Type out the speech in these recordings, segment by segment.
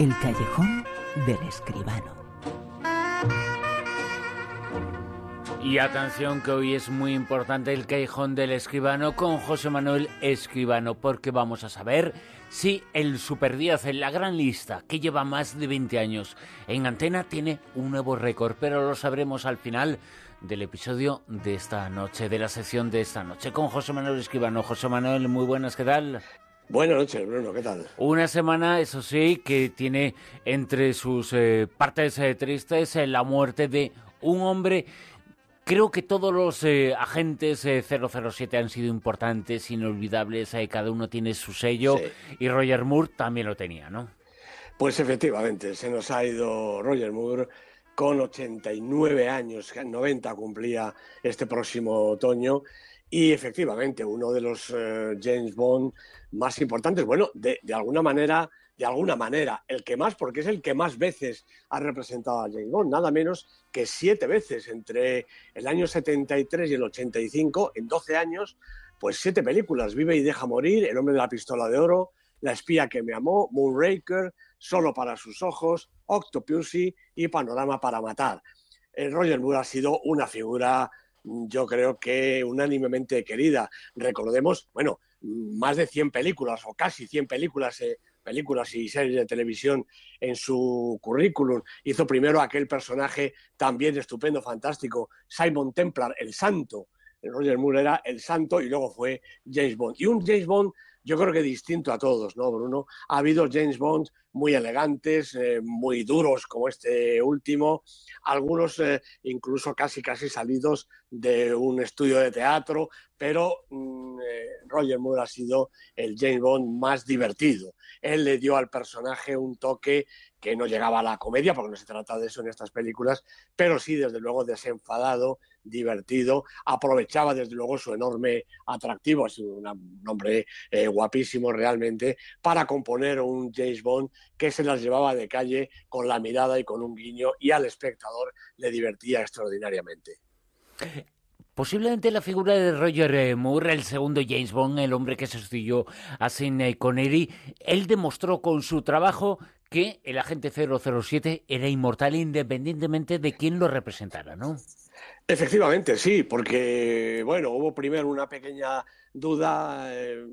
El callejón del escribano. Y atención que hoy es muy importante el callejón del escribano con José Manuel Escribano, porque vamos a saber si el Super 10 en la gran lista, que lleva más de 20 años en antena, tiene un nuevo récord, pero lo sabremos al final del episodio de esta noche, de la sesión de esta noche, con José Manuel Escribano. José Manuel, muy buenas, ¿qué tal? Buenas noches, Bruno, ¿qué tal? Una semana, eso sí, que tiene entre sus eh, partes eh, tristes eh, la muerte de un hombre. Creo que todos los agentes 007 han sido importantes, inolvidables, cada uno tiene su sello y Roger Moore también lo tenía, ¿no? Pues efectivamente, se nos ha ido Roger Moore con 89 años, 90 cumplía este próximo otoño y efectivamente, uno de los eh, James Bond más importantes, bueno, de, alguna manera, de alguna manera, el que más, porque es el que más veces ha representado a James Bond, nada menos que siete veces entre el año 73 y el 85, en 12 años, pues siete películas, Vive y deja morir, El hombre de la pistola de oro, La espía que me amó, Moonraker, Solo para sus ojos, Octopussy y Panorama para matar. Eh, Roger Moore ha sido una figura yo creo que unánimemente querida. Recordemos, bueno, más de 100 películas o casi 100 películas, eh, películas y series de televisión en su currículum. Hizo primero aquel personaje también estupendo, fantástico, Simon Templar, el santo. Roger Moore era el santo y luego fue James Bond. Y un James Bond yo creo que distinto a todos, ¿no, Bruno? Ha habido James Bond muy elegantes, eh, muy duros como este último, algunos eh, incluso casi casi salidos de un estudio de teatro, pero mm, eh, Roger Moore ha sido el James Bond más divertido. Él le dio al personaje un toque que no llegaba a la comedia, porque no se trata de eso en estas películas, pero sí, desde luego, desenfadado, divertido, aprovechaba desde luego su enorme atractivo, sido un hombre eh, guapísimo realmente, para componer un James Bond que se las llevaba de calle con la mirada y con un guiño y al espectador le divertía extraordinariamente. Posiblemente la figura de Roger eh, Moore, el segundo James Bond, el hombre que sustituyó a Sidney Connery, él demostró con su trabajo que el agente 007 era inmortal independientemente de quién lo representara, ¿no? Efectivamente, sí, porque, bueno, hubo primero una pequeña duda. Eh,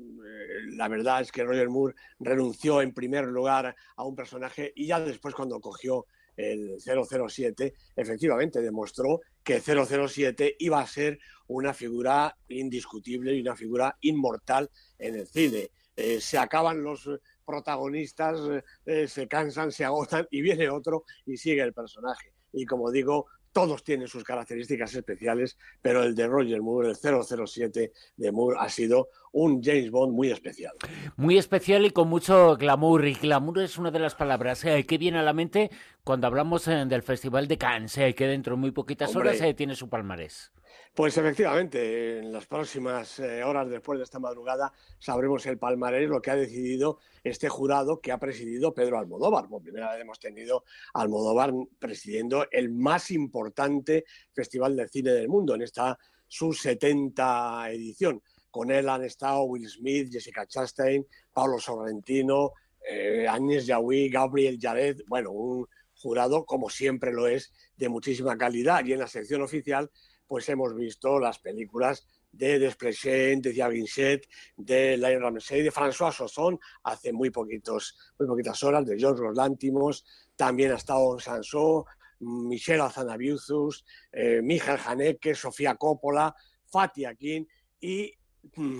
la verdad es que Roger Moore renunció en primer lugar a un personaje y ya después cuando cogió el 007, efectivamente demostró que 007 iba a ser una figura indiscutible y una figura inmortal en el cine. Eh, se acaban los protagonistas, eh, se cansan, se agotan y viene otro y sigue el personaje. Y como digo, todos tienen sus características especiales, pero el de Roger Moore, el 007 de Moore, ha sido un James Bond muy especial. Muy especial y con mucho glamour. Y glamour es una de las palabras eh, que viene a la mente cuando hablamos eh, del Festival de Cannes, eh, que dentro de muy poquitas horas tiene su palmarés. Pues efectivamente, en las próximas eh, horas después de esta madrugada sabremos el palmarés, lo que ha decidido este jurado que ha presidido Pedro Almodóvar. Por primera vez hemos tenido Almodóvar presidiendo el más importante festival de cine del mundo en esta su 70 edición. Con él han estado Will Smith, Jessica Chastain, Pablo Sorrentino, eh, Agnès Jaoui, Gabriel Yared, bueno, un jurado como siempre lo es de muchísima calidad y en la sección oficial pues hemos visto las películas de Desprecién, de Vincent, de Lionel Ramsey, de François Sosson, hace muy, poquitos, muy poquitas horas, de George Lántimos, también ha estado Sansó, Michelle Azanaviuzus, eh, Miguel Haneke, Sofía Coppola, Fatih Akin y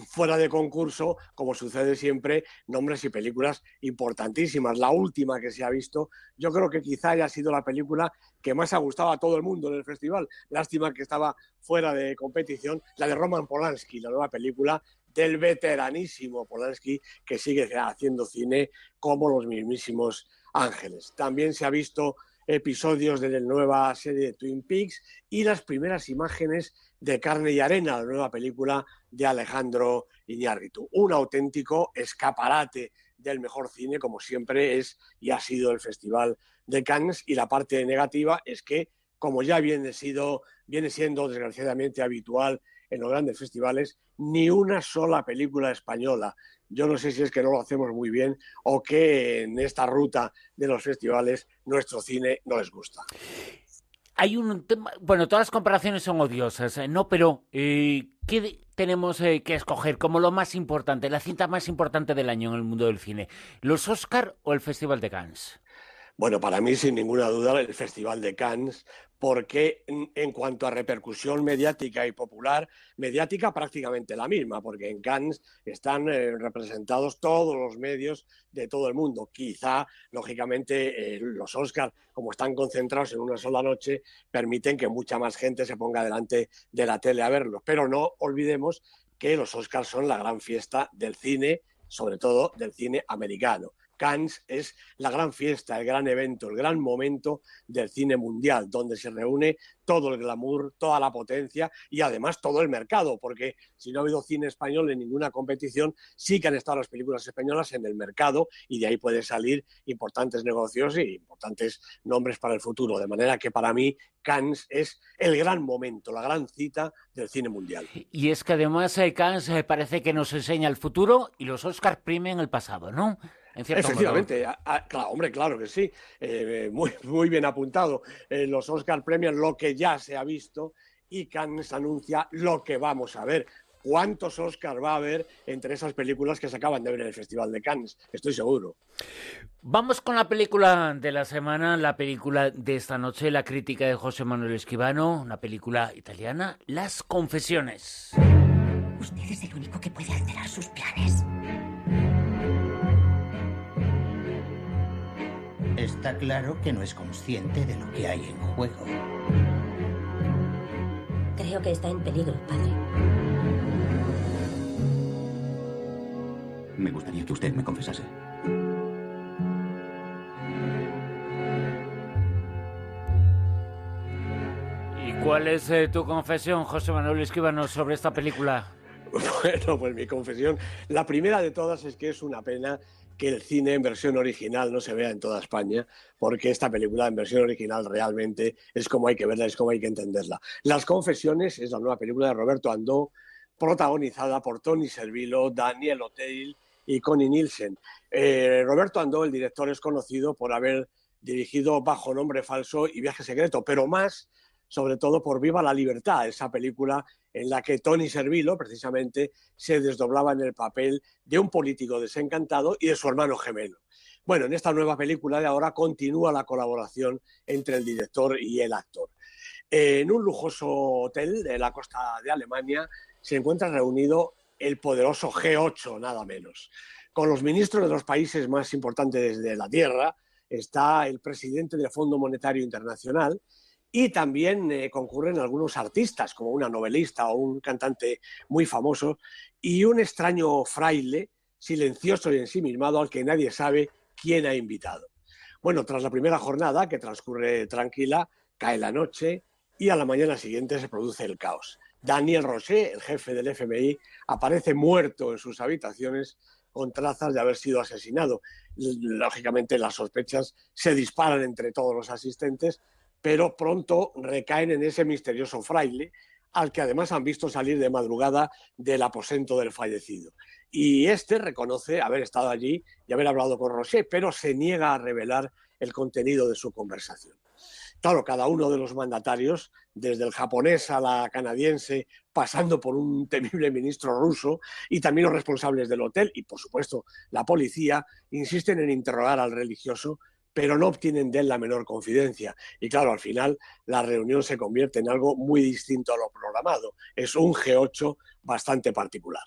fuera de concurso, como sucede siempre, nombres y películas importantísimas. La última que se ha visto, yo creo que quizá haya sido la película que más ha gustado a todo el mundo en el festival. Lástima que estaba fuera de competición, la de Roman Polanski, la nueva película del veteranísimo Polanski que sigue haciendo cine como los mismísimos ángeles. También se ha visto episodios de la nueva serie de Twin Peaks y las primeras imágenes de Carne y Arena, la nueva película de Alejandro Iñárritu. Un auténtico escaparate del mejor cine, como siempre es y ha sido el Festival de Cannes. Y la parte negativa es que, como ya viene, viene siendo desgraciadamente habitual en los grandes festivales ni una sola película española. Yo no sé si es que no lo hacemos muy bien o que en esta ruta de los festivales nuestro cine no les gusta. Hay un tema, bueno, todas las comparaciones son odiosas, ¿eh? ¿no? Pero, eh, ¿qué tenemos eh, que escoger como lo más importante, la cinta más importante del año en el mundo del cine? ¿Los Oscar o el Festival de Cannes? Bueno, para mí, sin ninguna duda, el Festival de Cannes, porque en, cuanto a repercusión mediática y popular, mediática prácticamente la misma, porque en Cannes están eh, representados todos los medios de todo el mundo. Quizá, lógicamente, eh, los Oscars, como están concentrados en una sola noche, permiten que mucha más gente se ponga delante de la tele a verlos. Pero no olvidemos que los Oscars son la gran fiesta del cine, sobre todo del cine americano. Cannes es la gran fiesta, el gran evento, el gran momento del cine mundial, donde se reúne todo el glamour, toda la potencia y además todo el mercado, porque si no ha habido cine español en ninguna competición, sí que han estado las películas españolas en el mercado y de ahí pueden salir importantes negocios y importantes nombres para el futuro. De manera que para mí Cannes es el gran momento, la gran cita del cine mundial. Y es que además eh, Cannes eh, parece que nos enseña el futuro y los Oscars primen el pasado, ¿no? Efectivamente, claro, hombre, claro que sí, eh, muy, muy bien apuntado. Eh, los Oscar premian lo que ya se ha visto y Cannes anuncia lo que vamos a ver. ¿Cuántos Oscars va a haber entre esas películas que se acaban de ver en el Festival de Cannes? Estoy seguro. Vamos con la película de la semana, la película de esta noche, la crítica de José Manuel Esquivano, una película italiana, Las Confesiones. Usted es el único que puede alterar sus planes. Está claro que no es consciente de lo que hay en juego. Creo que está en peligro, padre. Me gustaría que usted me confesase. ¿Y cuál es eh, tu confesión, José Manuel Esquíbano, sobre esta película? Bueno, pues mi confesión, la primera de todas es que es una pena que el cine en versión original no se vea en toda España, porque esta película en versión original realmente es como hay que verla, es como hay que entenderla. Las Confesiones es la nueva película de Roberto Andó, protagonizada por Tony Servilo, Daniel O'Teil y Connie Nielsen. Eh, Roberto Andó, el director, es conocido por haber dirigido Bajo Nombre Falso y Viaje Secreto, pero más sobre todo por Viva la Libertad, esa película en la que Tony Servilo, precisamente, se desdoblaba en el papel de un político desencantado y de su hermano gemelo. Bueno, en esta nueva película de ahora continúa la colaboración entre el director y el actor. En un lujoso hotel de la costa de Alemania se encuentra reunido el poderoso G8, nada menos. Con los ministros de los países más importantes de la Tierra está el presidente del Fondo Monetario Internacional, y también eh, concurren algunos artistas, como una novelista o un cantante muy famoso, y un extraño fraile, silencioso y ensimismado, al que nadie sabe quién ha invitado. Bueno, tras la primera jornada, que transcurre tranquila, cae la noche y a la mañana siguiente se produce el caos. Daniel Rocher, el jefe del FMI, aparece muerto en sus habitaciones con trazas de haber sido asesinado. Lógicamente las sospechas se disparan entre todos los asistentes pero pronto recaen en ese misterioso fraile, al que además han visto salir de madrugada del aposento del fallecido. Y este reconoce haber estado allí y haber hablado con Rocher, pero se niega a revelar el contenido de su conversación. Claro, cada uno de los mandatarios, desde el japonés a la canadiense, pasando por un temible ministro ruso y también los responsables del hotel y, por supuesto, la policía, insisten en interrogar al religioso pero no obtienen de él la menor confidencia. Y claro, al final la reunión se convierte en algo muy distinto a lo programado. Es un G8 bastante particular.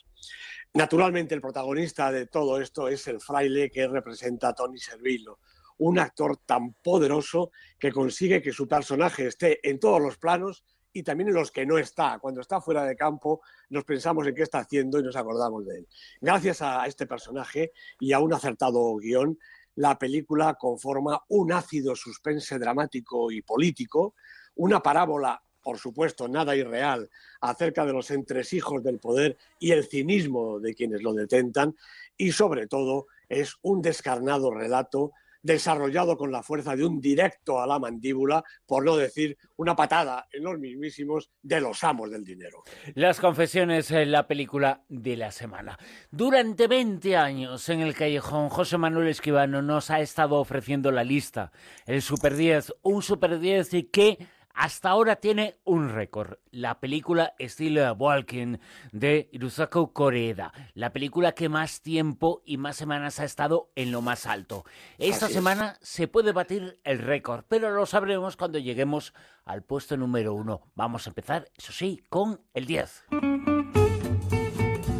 Naturalmente, el protagonista de todo esto es el fraile que representa a Tony Servillo, un actor tan poderoso que consigue que su personaje esté en todos los planos y también en los que no está. Cuando está fuera de campo, nos pensamos en qué está haciendo y nos acordamos de él. Gracias a este personaje y a un acertado guion, la película conforma un ácido suspense dramático y político, una parábola, por supuesto, nada irreal, acerca de los entresijos del poder y el cinismo de quienes lo detentan, y sobre todo es un descarnado relato desarrollado con la fuerza de un directo a la mandíbula, por no decir una patada en los mismísimos de los amos del dinero. Las confesiones en la película de la semana. Durante 20 años en el callejón, José Manuel Esquivano nos ha estado ofreciendo la lista, el Super 10, un Super 10 que hasta ahora tiene un récord. La película Steel Walking de Hirosaku Koreda. La película que más tiempo y más semanas ha estado en lo más alto. Esta semana se puede batir el récord, pero lo sabremos cuando lleguemos al puesto número uno. Vamos a empezar, eso sí, con el 10.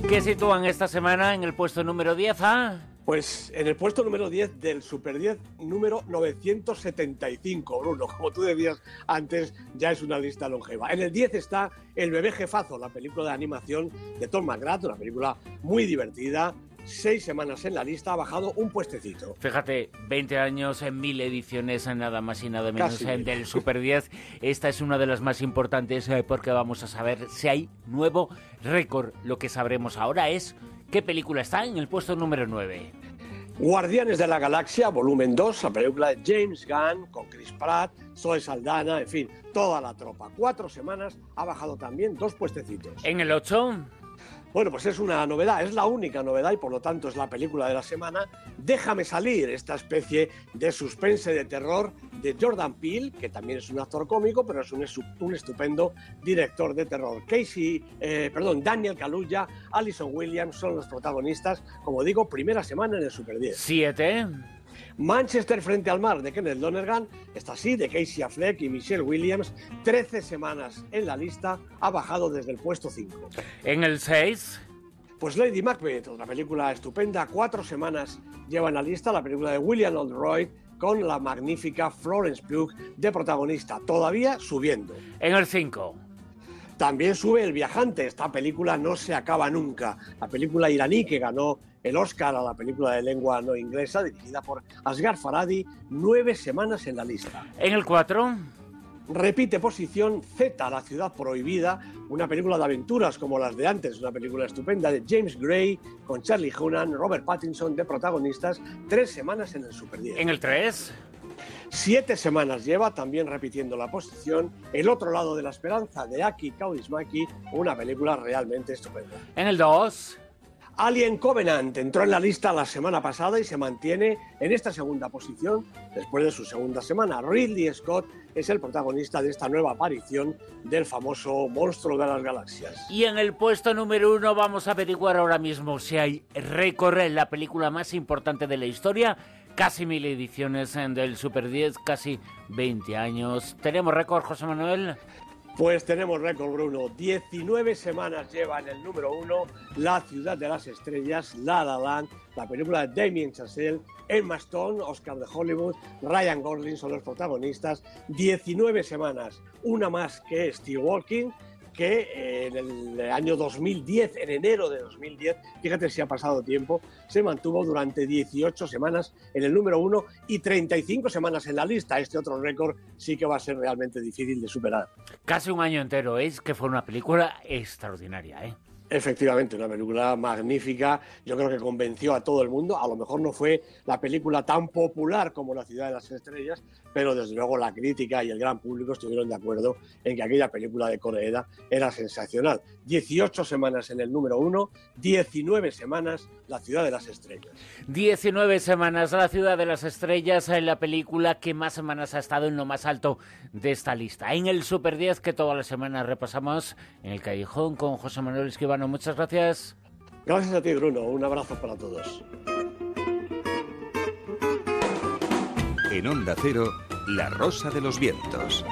¿Qué sitúan esta semana en el puesto número 10? Ah? Pues en el puesto número 10 del Super 10, número 975, Bruno. Como tú decías antes, ya es una lista longeva. En el 10 está El bebé jefazo, la película de animación de Tom McGrath, una película muy divertida, seis semanas en la lista, ha bajado un puestecito. Fíjate, 20 años en mil ediciones, nada más y nada menos en del Super 10. Esta es una de las más importantes eh, porque vamos a saber si hay nuevo récord. Lo que sabremos ahora es qué película está en el puesto número 9. Guardianes de la Galaxia, volumen 2, la película de James Gunn con Chris Pratt, Zoe Saldana, en fin, toda la tropa. Cuatro semanas ha bajado también dos puestecitos. En el 8. Bueno, pues es una novedad, es la única novedad y por lo tanto es la película de la semana. Déjame salir, esta especie de suspense de terror de Jordan Peele, que también es un actor cómico, pero es un, un estupendo director de terror. Casey, eh, perdón, Daniel Kaluuya, Alison Williams son los protagonistas. Como digo, primera semana en el Super 10. Siete. Manchester frente al mar de Kenneth Lonergan, está así, de Casey Affleck y Michelle Williams, 13 semanas en la lista, ha bajado desde el puesto 5. En el 6. Pues Lady Macbeth, otra película estupenda, cuatro semanas lleva en la lista la película de William Oldroyd con la magnífica Florence Pugh de protagonista, todavía subiendo. En el 5. También sube El Viajante, esta película no se acaba nunca, la película iraní que ganó el Oscar a la película de lengua no inglesa, dirigida por Asghar Farhadi, nueve semanas en la lista. En el 4. Repite posición Z, La ciudad prohibida, una película de aventuras como las de antes, una película estupenda de James Gray con Charlie Hunnam, Robert Pattinson de protagonistas, tres semanas en el Super 10. En el 3. Siete semanas lleva, también repitiendo la posición, El otro lado de la esperanza de Aki Kaurismäki, una película realmente estupenda. En el 2. Alien Covenant entró en la lista la semana pasada y se mantiene en esta segunda posición después de su segunda semana. Ridley Scott es el protagonista de esta nueva aparición del famoso monstruo de las galaxias. Y en el puesto número uno vamos a averiguar ahora mismo si hay récord en la película más importante de la historia. Casi mil ediciones del Super 10, casi 20 años. ¿Tenemos récord, José Manuel? Pues tenemos récord, Bruno. 19 semanas lleva en el número uno La ciudad de las estrellas, La La la película de Damien Chazelle, Emma Stone, Oscar de Hollywood, Ryan Gosling son los protagonistas. 19 semanas, una más que Steve Walking que eh, en el año 2010, en enero de 2010, fíjate si ha pasado tiempo, se mantuvo durante 18 semanas en el número uno y 35 semanas en la lista. Este otro récord sí que va a ser realmente difícil de superar. Casi un año entero, es que fue una película extraordinaria, ¿eh? Efectivamente, una película magnífica. Yo creo que convenció a todo el mundo. A lo mejor no fue la película tan popular como La Ciudad de las Estrellas, pero desde luego la crítica y el gran público estuvieron de acuerdo en que aquella película de Coreeda era sensacional. 18 semanas en el número uno, 19 semanas La Ciudad de las Estrellas. 19 semanas La Ciudad de las Estrellas en la película que más semanas ha estado en lo más alto de esta lista. En el Super 10 que todas las semanas repasamos en el Callejón con José Manuel Muchas gracias. Gracias a ti, Bruno. Un abrazo para todos. En Onda Cero, La Rosa de los Vientos.